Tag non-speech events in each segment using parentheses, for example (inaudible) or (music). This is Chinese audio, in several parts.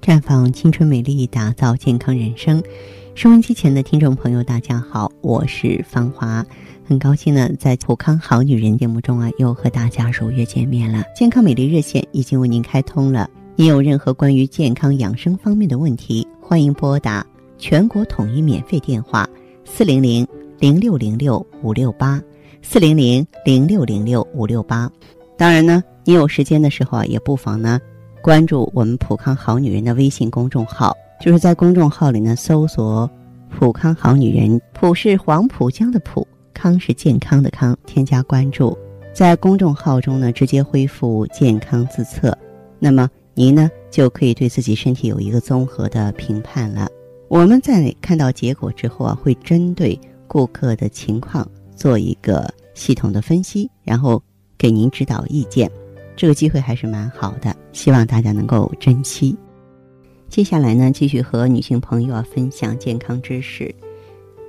绽放青春美丽，打造健康人生。收音机前的听众朋友，大家好，我是芳华，很高兴呢，在《普康好女人》节目中啊，又和大家如约见面了。健康美丽热线已经为您开通了，您有任何关于健康养生方面的问题，欢迎拨打全国统一免费电话四零零零六零六五六八四零零零六零六五六八。当然呢，你有时间的时候啊，也不妨呢。关注我们普康好女人的微信公众号，就是在公众号里呢搜索“普康好女人”，普是黄浦江的浦，康是健康的康，添加关注，在公众号中呢直接恢复健康自测，那么您呢就可以对自己身体有一个综合的评判了。我们在看到结果之后啊，会针对顾客的情况做一个系统的分析，然后给您指导意见。这个机会还是蛮好的，希望大家能够珍惜。接下来呢，继续和女性朋友啊分享健康知识。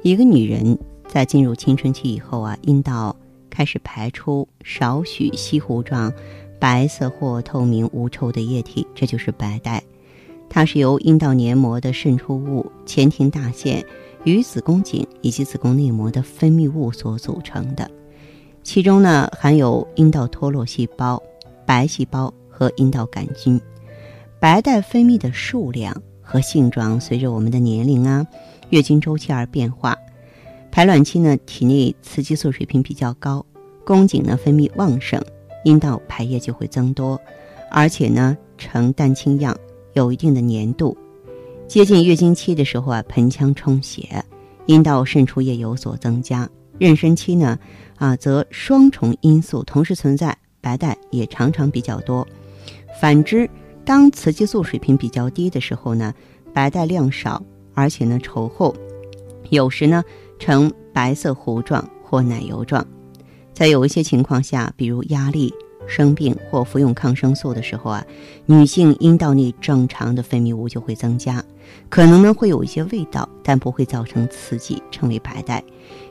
一个女人在进入青春期以后啊，阴道开始排出少许稀糊状、白色或透明无臭的液体，这就是白带。它是由阴道黏膜的渗出物、前庭大腺与子宫颈以及子宫内膜的分泌物所组成的，其中呢含有阴道脱落细胞。白细胞和阴道杆菌，白带分泌的数量和性状随着我们的年龄啊、月经周期而变化。排卵期呢，体内雌激素水平比较高，宫颈呢分泌旺盛，阴道排液就会增多，而且呢呈蛋清样，有一定的粘度。接近月经期的时候啊，盆腔充血，阴道渗出液有所增加。妊娠期呢，啊则双重因素同时存在。白带也常常比较多，反之，当雌激素水平比较低的时候呢，白带量少，而且呢稠厚，有时呢呈白色糊状或奶油状。在有一些情况下，比如压力、生病或服用抗生素的时候啊，女性阴道内正常的分泌物就会增加，可能呢会有一些味道，但不会造成刺激，称为白带。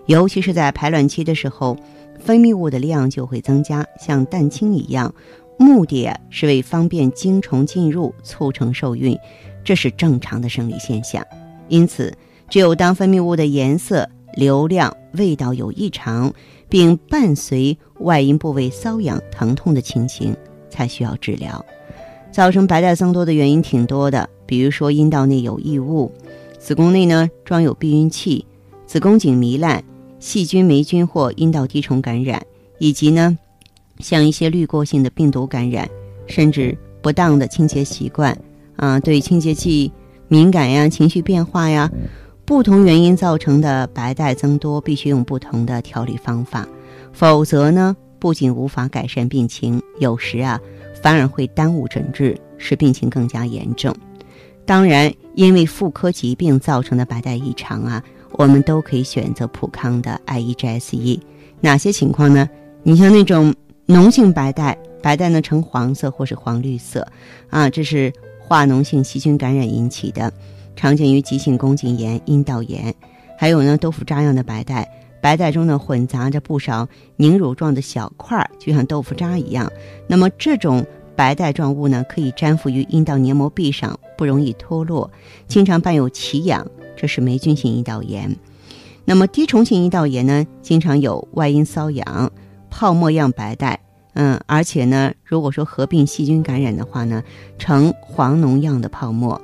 尤其是在排卵期的时候。分泌物的量就会增加，像蛋清一样，目的是为方便精虫进入，促成受孕，这是正常的生理现象。因此，只有当分泌物的颜色、流量、味道有异常，并伴随外阴部位瘙痒、疼痛的情形，才需要治疗。造成白带增多的原因挺多的，比如说阴道内有异物，子宫内呢装有避孕器，子宫颈糜烂。细菌、霉菌或阴道滴虫感染，以及呢，像一些滤过性的病毒感染，甚至不当的清洁习惯啊，对清洁剂敏感呀、情绪变化呀，不同原因造成的白带增多，必须用不同的调理方法，否则呢，不仅无法改善病情，有时啊，反而会耽误诊治，使病情更加严重。当然，因为妇科疾病造成的白带异常啊。我们都可以选择普康的 I E G S E，哪些情况呢？你像那种脓性白带，白带呢呈黄色或是黄绿色，啊，这是化脓性细菌感染引起的，常见于急性宫颈炎、阴道炎。还有呢，豆腐渣样的白带，白带中呢混杂着不少凝乳状的小块，就像豆腐渣一样。那么这种白带状物呢，可以粘附于阴道黏膜壁上，不容易脱落，经常伴有奇痒。这是霉菌性阴道炎，那么滴虫性阴道炎呢，经常有外阴瘙痒、泡沫样白带，嗯，而且呢，如果说合并细菌感染的话呢，呈黄脓样的泡沫。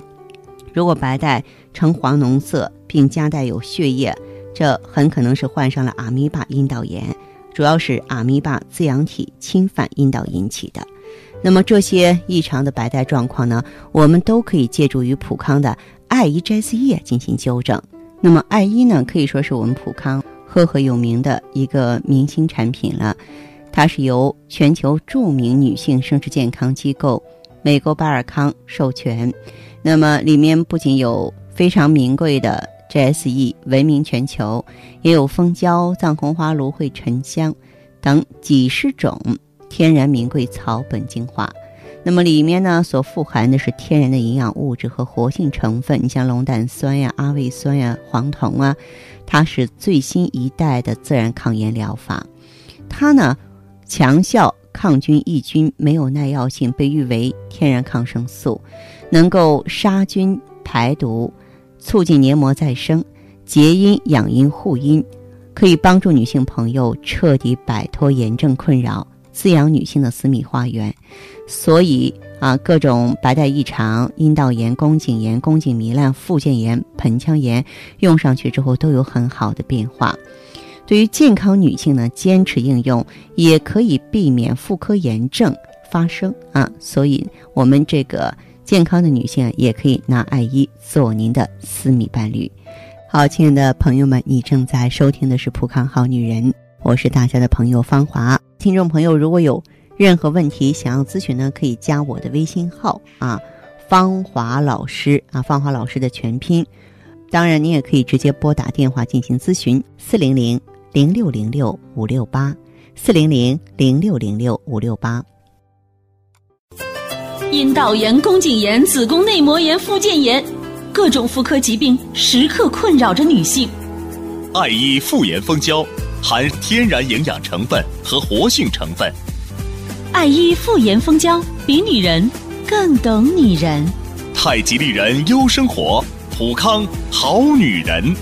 如果白带呈黄脓色并夹带有血液，这很可能是患上了阿米巴阴道炎，主要是阿米巴滋养体侵犯阴道引起的。那么这些异常的白带状况呢，我们都可以借助于普康的。艾依 JSE 进行纠正。那么艾依呢，可以说是我们普康赫赫有名的一个明星产品了。它是由全球著名女性生殖健康机构美国巴尔康授权。那么里面不仅有非常名贵的 GS 液，闻名全球，也有蜂胶、藏红花、芦荟、沉香等几十种天然名贵草本精华。那么里面呢，所富含的是天然的营养物质和活性成分，你像龙胆酸呀、阿魏酸呀、黄酮啊，它是最新一代的自然抗炎疗法。它呢，强效抗菌抑菌，没有耐药性，被誉为天然抗生素，能够杀菌排毒，促进黏膜再生，结阴养阴护阴，可以帮助女性朋友彻底摆脱炎症困扰，滋养女性的私密花园。所以啊，各种白带异常、阴道炎、宫颈炎、宫颈糜烂、附件炎、盆腔炎，用上去之后都有很好的变化。对于健康女性呢，坚持应用也可以避免妇科炎症发生啊。所以，我们这个健康的女性也可以拿爱伊做您的私密伴侣。好，亲爱的朋友们，你正在收听的是《普康好女人》，我是大家的朋友芳华。听众朋友，如果有任何问题想要咨询呢，可以加我的微信号啊，芳华老师啊，芳华老师的全拼。当然，你也可以直接拨打电话进行咨询，四零零。零六零六五六八四零零零六零六五六八，阴道炎、宫颈炎、子宫内膜炎、附件炎，各种妇科疾病时刻困扰着女性。爱医妇炎蜂胶含天然营养成分和活性成分，爱伊妇炎蜂胶比女人更懂女人。太极丽人优生活，普康好女人。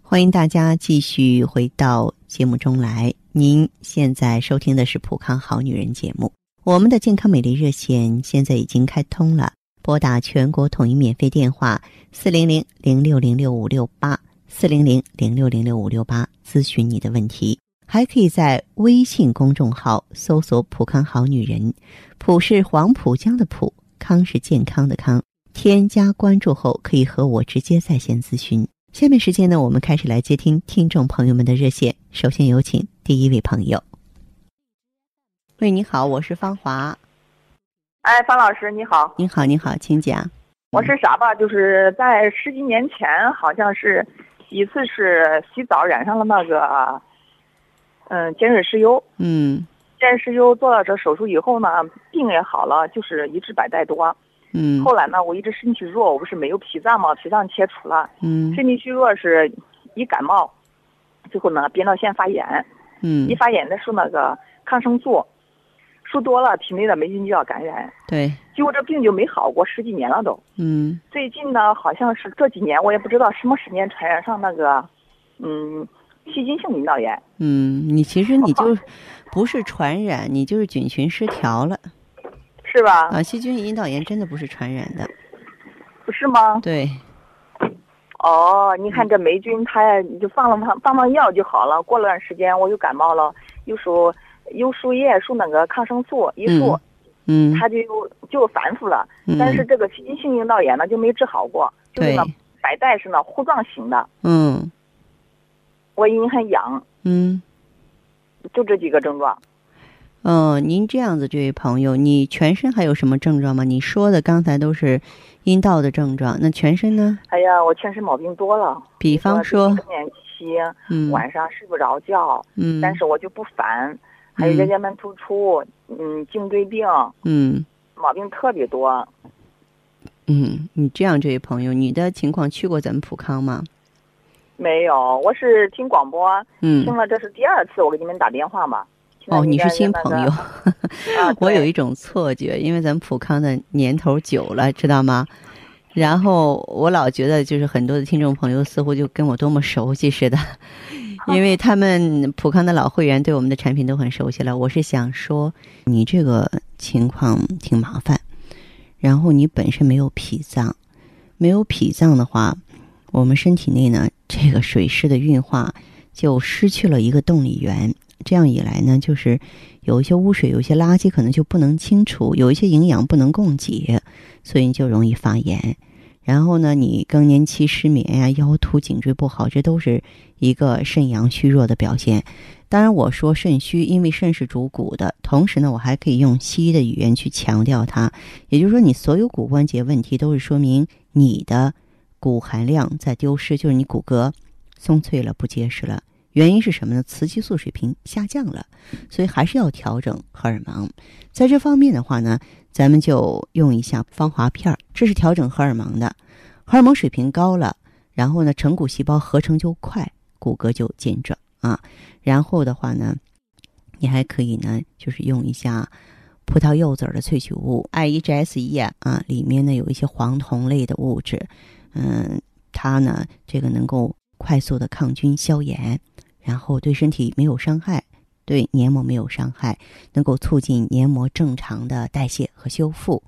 欢迎大家继续回到节目中来。您现在收听的是《普康好女人》节目。我们的健康美丽热线现在已经开通了，拨打全国统一免费电话四零零零六零六五六八四零零零六零六五六八咨询你的问题。还可以在微信公众号搜索“普康好女人”，普是黄浦江的浦，康是健康的康。添加关注后，可以和我直接在线咨询。下面时间呢，我们开始来接听听众朋友们的热线。首先有请第一位朋友。喂，你好，我是芳华。哎，方老师你好。你好，你好，请讲。我是啥吧？就是在十几年前，好像是一次是洗澡染上了那个，嗯，尖锐湿疣。嗯。尖锐湿疣做了这手术以后呢，病也好了，就是一治百带多。嗯，后来呢，我一直身体弱，我不是没有脾脏嘛，脾脏切除了。嗯，身体虚弱是一感冒，最后呢，扁桃腺发炎。嗯，一发炎的时候，那个抗生素输多了，体内的霉菌就要感染。对，结果这病就没好过，十几年了都。嗯，最近呢，好像是这几年，我也不知道什么时间传染上那个，嗯，细菌性阴道炎。嗯，你其实你就 (laughs) 不是传染，你就是菌群失调了。是吧？啊，细菌阴道炎真的不是传染的，不是吗？对。哦，你看这霉菌，它就放了放放放药就好了。过了段时间，我又感冒了，又输又输液，输那个抗生素，一输，嗯，它就就反复了。但是这个细菌性阴道炎呢，就没治好过，就是那白带是那糊状型的。嗯。我阴很痒。嗯。就这几个症状。嗯，您这样子，这位朋友，你全身还有什么症状吗？你说的刚才都是阴道的症状，那全身呢？哎呀，我全身毛病多了。比方说，更年期，嗯，晚上睡不着觉，嗯，但是我就不烦。还有月经门突出，嗯，颈椎病，嗯，毛病特别多。嗯，你这样，这位朋友，你的情况去过咱们普康吗？没有，我是听广播，嗯，听了这是第二次我给你们打电话嘛。哦，你是新朋友，啊，(laughs) 我有一种错觉，因为咱们普康的年头久了，知道吗？然后我老觉得，就是很多的听众朋友似乎就跟我多么熟悉似的，因为他们普康的老会员对我们的产品都很熟悉了。我是想说，你这个情况挺麻烦，然后你本身没有脾脏，没有脾脏的话，我们身体内呢，这个水湿的运化就失去了一个动力源。这样一来呢，就是有一些污水、有一些垃圾可能就不能清除，有一些营养不能供给，所以你就容易发炎。然后呢，你更年期失眠呀、腰突、颈椎不好，这都是一个肾阳虚弱的表现。当然，我说肾虚，因为肾是主骨的，同时呢，我还可以用西医的语言去强调它。也就是说，你所有骨关节问题都是说明你的骨含量在丢失，就是你骨骼松脆了、不结实了。原因是什么呢？雌激素水平下降了，所以还是要调整荷尔蒙。在这方面的话呢，咱们就用一下芳华片儿，这是调整荷尔蒙的。荷尔蒙水平高了，然后呢，成骨细胞合成就快，骨骼就健壮啊。然后的话呢，你还可以呢，就是用一下葡萄柚子的萃取物 I E G S 液啊，里面呢有一些黄酮类的物质，嗯，它呢这个能够快速的抗菌消炎，然后对身体没有伤害。对黏膜没有伤害，能够促进黏膜正常的代谢和修复。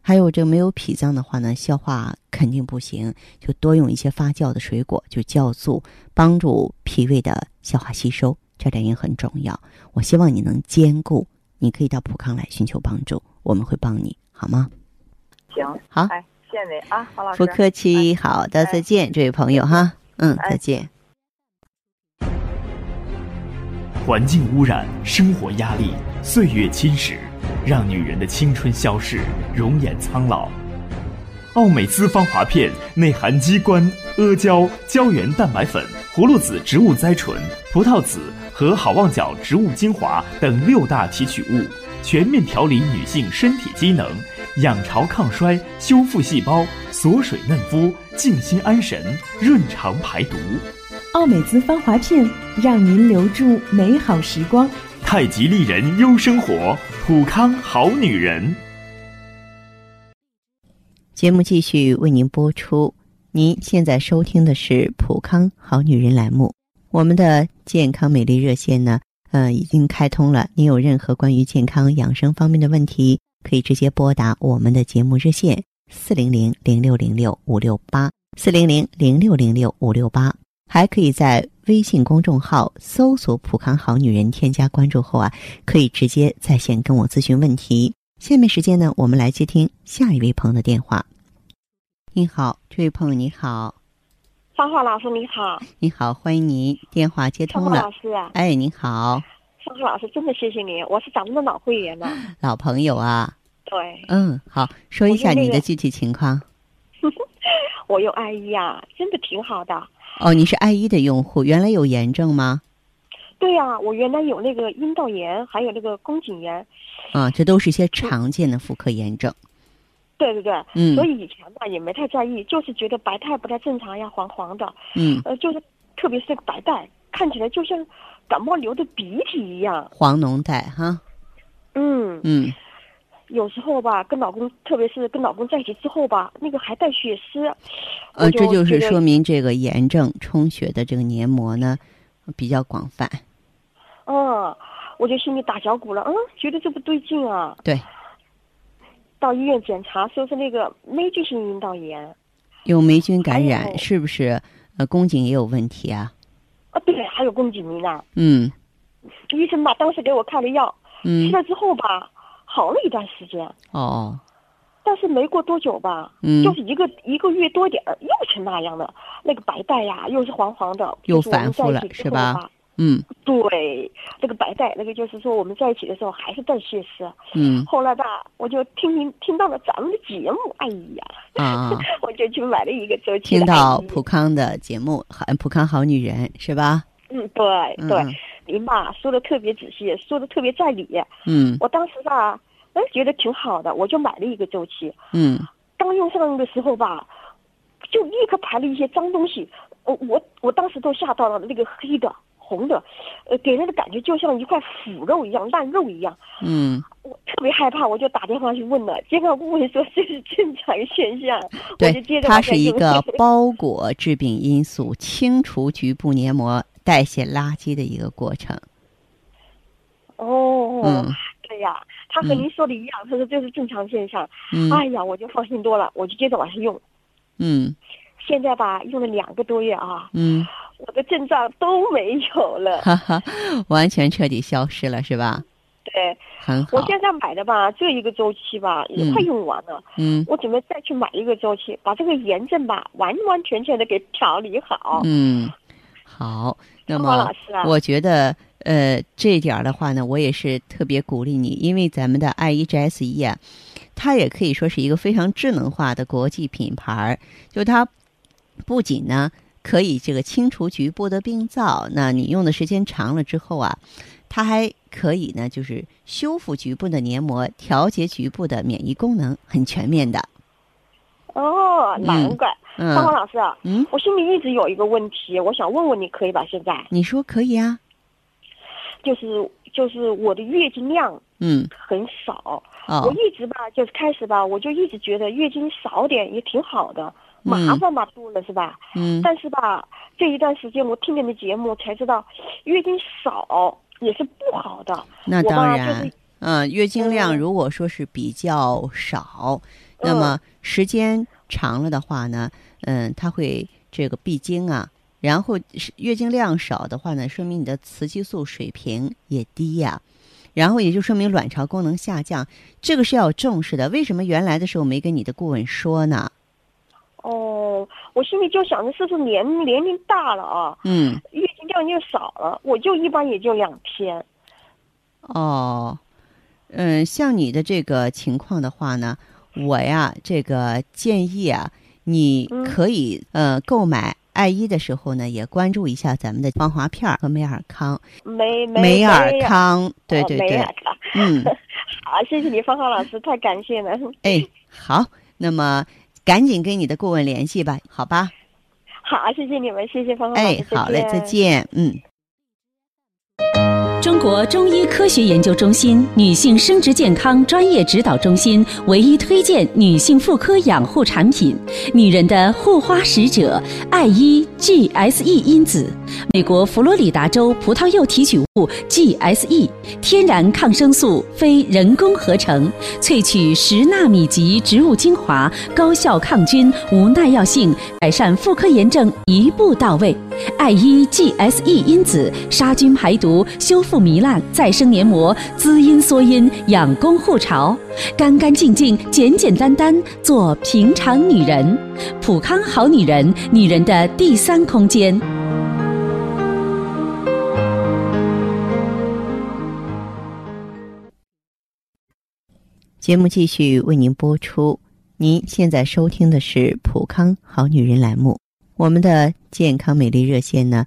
还有这没有脾脏的话呢，消化肯定不行，就多用一些发酵的水果，就酵素帮助脾胃的消化吸收，这点也很重要。我希望你能兼顾，你可以到普康来寻求帮助，我们会帮你好吗？行，好，哎，谢谢你啊，黄老师。不客气，好的，再见，这位朋友哈，嗯，再见。环境污染、生活压力、岁月侵蚀，让女人的青春消逝，容颜苍老。奥美姿芳华片内含鸡冠、阿胶、胶原蛋白粉、葫芦籽植物甾醇、葡萄籽和好望角植物精华等六大提取物，全面调理女性身体机能，养巢抗衰，修复细胞，锁水嫩肤，静心安神，润肠排毒。奥美姿芳华片，让您留住美好时光。太极丽人优生活，普康好女人。节目继续为您播出。您现在收听的是普康好女人栏目。我们的健康美丽热线呢，呃，已经开通了。您有任何关于健康养生方面的问题，可以直接拨打我们的节目热线四零零零六零六五六八四零零零六零六五六八。还可以在微信公众号搜索“普康好女人”，添加关注后啊，可以直接在线跟我咨询问题。下面时间呢，我们来接听下一位朋友的电话。你好，这位朋友你好，芳华老师你好，你好，欢迎您，电话接通了。老师啊，哎，你好，芳华老师，真的谢谢您，我是咱们的老会员了，老朋友啊。对，嗯，好，说一下你的具体情况。(laughs) 我用艾依啊，真的挺好的。哦，你是艾依的用户，原来有炎症吗？对呀，我原来有那个阴道炎，还有那个宫颈炎。啊，这都是一些常见的妇科炎症。对对对，嗯，所以以前吧也没太在意，就是觉得白带不太正常呀，黄黄的。嗯，呃，就是特别是那个白带，看起来就像感冒流的鼻涕一样。黄脓带哈。嗯嗯。有时候吧，跟老公，特别是跟老公在一起之后吧，那个还带血丝。呃，这就是说明这个炎症充血的这个黏膜呢比较广泛。嗯，我就心里打小鼓了，嗯，觉得这不对劲啊。对。到医院检查，说是那个霉菌性阴道炎。有霉菌感染，是不是？呃，宫颈也有问题啊？啊，对，还有宫颈糜烂。嗯。医生吧，当时给我开了药，嗯，吃了之后吧。好了一段时间哦，但是没过多久吧，嗯，就是一个一个月多点儿，又成那样的。那个白带呀，又是黄黄的，又反复了，是吧？嗯，对，那个白带，那个就是说我们在一起的时候还是带血丝。嗯，后来吧，我就听听听到了咱们的节目，哎呀，啊，(laughs) 我就去买了一个周期。听到普康的节目，好，普康好女人是吧？嗯，对对。您吧说的特别仔细，说的特别在理。嗯，我当时吧，哎，觉得挺好的，我就买了一个周期。嗯，刚用上的时候吧，就立刻排了一些脏东西。我我我当时都吓到了，那个黑的、红的，呃，给人的感觉就像一块腐肉一样、烂肉一样。嗯，我特别害怕，我就打电话去问了，结果顾问说这是正常现象。对，它是一个 (laughs) 包裹致病因素，清除局部黏膜。代谢垃圾的一个过程。哦，嗯，对呀，他和您说的一样，他说这是正常现象。嗯，哎呀，我就放心多了，我就接着往下用。嗯，现在吧，用了两个多月啊。嗯，我的症状都没有了，哈哈，完全彻底消失了，是吧？对，很好。我现在买的吧，这一个周期吧也快用完了。嗯，我准备再去买一个周期，把这个炎症吧完完全全的给调理好。嗯。好，那么我觉得，呃，这点儿的话呢，我也是特别鼓励你，因为咱们的 I E G S E 啊，它也可以说是一个非常智能化的国际品牌。就它不仅呢可以这个清除局部的病灶，那你用的时间长了之后啊，它还可以呢就是修复局部的黏膜，调节局部的免疫功能，很全面的。哦，难怪。芳芳老师，嗯，我心里一直有一个问题，我想问问你，可以吧？现在你说可以啊，就是就是我的月经量嗯很少。哦我一直吧，就是开始吧，我就一直觉得月经少点也挺好的，麻嗯烦嘛多了是吧？嗯但是吧，这一段时间我听你的节目才知道，月经少也是不好的。那当然就是，嗯，月经量嗯如果说是比较少，那么时间长了的话呢，嗯，它会这个闭经啊。然后是月经量少的话呢，说明你的雌激素水平也低呀、然后也就说明卵巢功能下降，这个是要重视的。为什么原来的时候没跟你的顾问说呢？哦，我心里就想着是不是年年龄大了啊，嗯，月经量就少了，我就一般也就两天。哦，嗯，像你的这个情况的话呢，我呀，这个建议啊，你嗯可以、呃购买爱伊的时候呢，也关注一下咱们的芳华片儿和美尔康。梅梅美尔康，对哦对对。嗯，(laughs) 好，谢谢你，芳华老师，太感谢了。(laughs) 哎，好，那么赶紧跟你的顾问联系吧，好吧？好，谢谢你们，谢谢芳华老师哎师，，好嘞，再。见，嗯。中国中医科学研究中心女性生殖健康专业指导中心唯一推荐女性妇科养护产品，女人的护花使者艾依 GSE 因子，美国佛罗里达州葡萄柚提取物 GSE，天然抗生素，非人工合成，萃取十纳米级植物精华，高效抗菌，无耐药性，改善妇科炎症一步到位。艾依 GSE 因子杀菌排毒，修复糜烂，再生黏膜，滋阴缩阴，养宫护巢，干干净净，简简单单，做平常女人。普康好女人，女人的第三空间。节目继续为您播出。您现在收听的是《普康好女人》栏目，我们的健康美丽热线呢，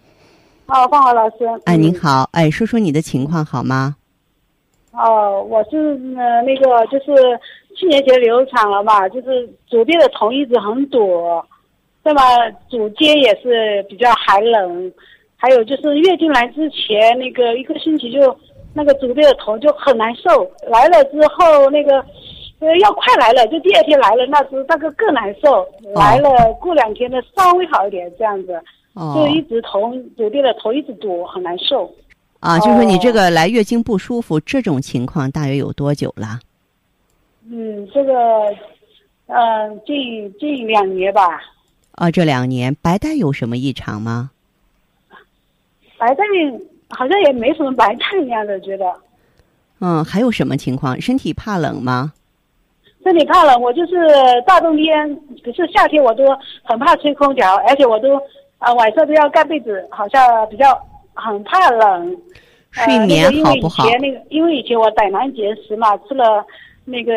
哦，芳华老师。哎，嗯您。好，哎，说说你的情况好吗？哦，我是呃那个就是去年前流产了嘛，就是左边的头一直很堵，那么主肩也是比较寒冷，还有就是月经来之前那个一个星期就那个左边的头就很难受，来了之后那个。呃，要快来了，就第二天来了，那是那个更难受。来了，过两天呢稍微好一点，这样子，哦就一直头左边的头一直堵，很难受。啊，就说你这哦个来月经不舒服，这种情况大约有多久了？嗯，这个，呃，近近两年吧，啊，这两年白带有什么异常吗？白带好像也没什么白带一样的，觉得嗯，还有什么情况？身体怕冷吗？身体怕冷，我就是大冬天，可是夏天我都很怕吹空调，而且我都啊、晚上都要盖被子，好像比较很怕冷。睡呃、眠那个好不好？因为以前那个，因为以前我胆囊结石嘛，吃了那个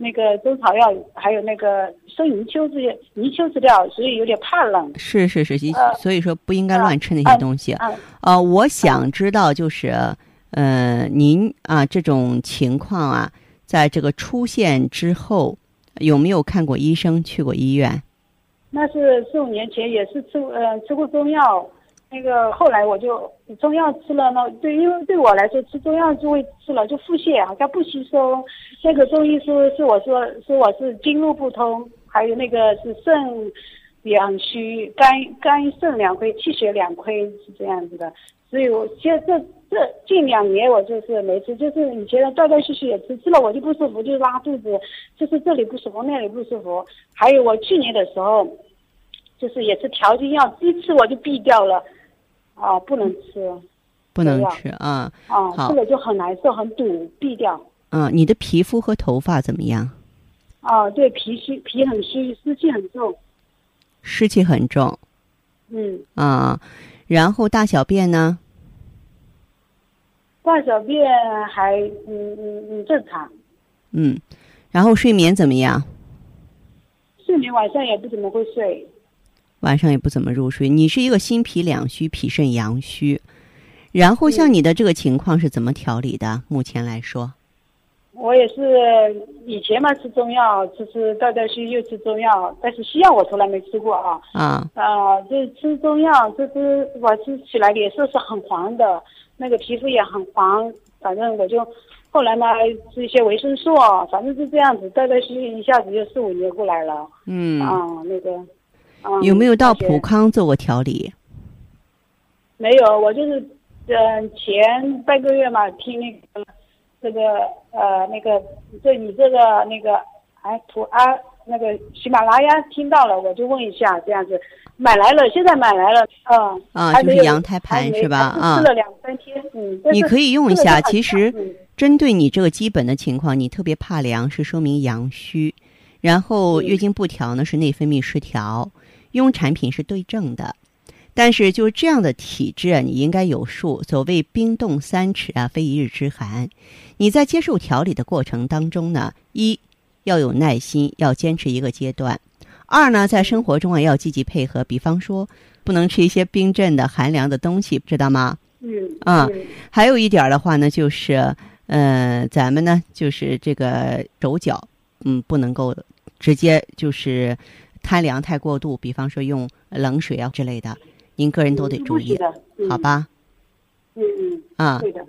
那个中草药，还有那个生泥鳅这些泥鳅治疗，所以有点怕冷。是是是，呃所以说不应该乱吃那些呃东西。嗯呃，我想知道就是，呃，您啊这种情况啊，在这个出现之后，有没有看过医生，去过医院？那是四五年前也是吃呃吃过中药，那个后来我就中药吃了呢，对，因为对我来说吃中药就会吃了就腹泻，好像不吸收。那个中医说是我说说我是经络不通，还有那个是肾两虚，肝肝肾两亏，气血两亏是这样子的。所以我现在这这近两年我就是没吃，就是以前断断续续也吃，吃了我就不舒服，就是拉肚子，就是这里不舒服那里不舒服。还有我去年的时候，就是也是调经药，一吃我就毙掉了，啊，不能吃不能吃啊。啊，好吃了就很难受，很堵，毙掉。嗯，你的皮肤和头发怎么样？啊，对，脾虚，脾很虚，湿气很重。湿气很重嗯，啊。然后大小便呢？大大小便还嗯嗯嗯正常，嗯，然后睡眠怎么样？睡眠晚上也不怎么会睡。晚上也不怎么入睡。你是一个心脾两虚，脾肾阳虚。然后像你的这个情况是怎么调理的？目前来说，我也是以前嘛吃中药，吃吃断断续又吃中药，但是西药我从来没吃过啊。啊啊，这吃中药，这是我吃起来脸色是很黄的，那个皮肤也很黄。反正我就后来嘛吃一些维生素，反正是这样子，断断续续一下子就四五年过来了。嗯啊，那个。啊、有没有到普康做过调理？没有，我就是，嗯、前半个月嘛，听那个这个呃那个这你这个那个哎图啊那个喜马拉雅听到了，我就问一下这样子，买来了，现在买来了，嗯啊就是羊胎盘是吧啊还吃了两三天，嗯，你可以用一下。其实嗯针对你这个基本的情况，你特别怕凉，是说明阳虚。然后嗯月经不调呢，是内分泌失调。用产品是对症的，但是就是这样的体质啊，你应该有数。所谓冰冻三尺啊，非一日之寒。你在接受调理的过程当中呢，一要有耐心，要坚持一个阶段；二呢，在生活中啊要积极配合，比方说不能吃一些冰镇的、寒凉的东西，知道吗？嗯啊嗯还有一点儿的话呢，就是，呃，咱们呢，就是这个手脚，嗯，不能够直接就是贪凉太过度，比方说用冷水啊之类的，您个人都得注意，好？吧？嗯嗯，啊，对的，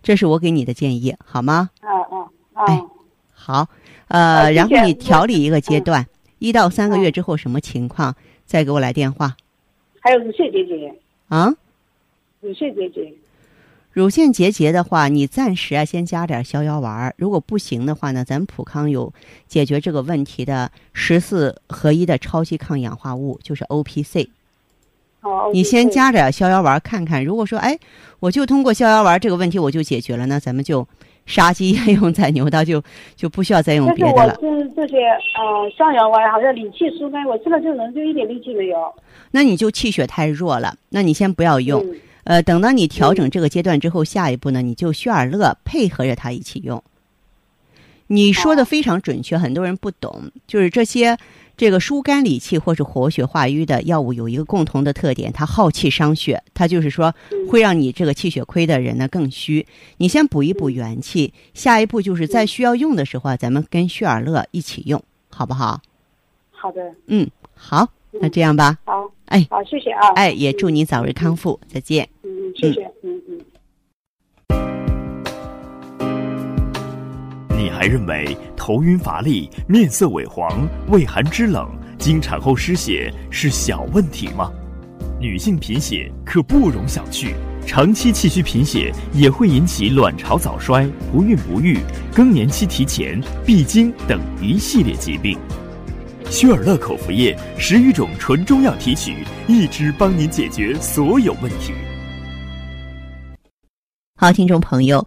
这是我给你的建议，好吗？啊啊啊，哎好，呃，然后你调理一个阶嗯段，一到三个月嗯之后什么情况，再给我来电话还有乳腺结节，啊。乳腺结节，乳腺结节的话，你暂时啊先加点逍遥丸儿，如果不行的话呢，咱们普康有解决这个问题的十四合一的超级抗氧化物，就是 O P C。哦，你先加点逍遥丸儿看看，如果说哎，我就通过逍遥丸儿这个问题我就解决了，那咱们就杀鸡焉用宰牛刀，就就不需要再用别的了。我吃这些呃逍遥丸，好像理气疏肝，我吃了就能就一点力气没有。那你就气血太弱了，那你先不要用。嗯呃，等到你调整这个阶段之后，下一步呢，你就血尔乐配合着它一起用。你说的非常准确，很多人不懂，就是这些这个疏肝理气或是活血化瘀的药物有一个共同的特点，它耗气伤血，它就是说会让你这个气血亏的人呢更虚。你先补一补元气，下一步就是在需要用的时候啊，咱们跟血尔乐一起用，好不好？好的，嗯，好，那这样吧，好，哎好，谢谢啊，哎，也祝你早日康复，再见。嗯，谢谢，嗯嗯。你还认为头晕乏力、面色萎黄、畏寒肢冷、经产后失血是小问题吗？女性贫血可不容小觑，长期气虚贫血也会引起卵巢早衰、不孕不育、更年期提前、闭经等一系列疾病。薛尔乐口服液十余种纯中药提取，一支帮您解决所有问题。好，听众朋友，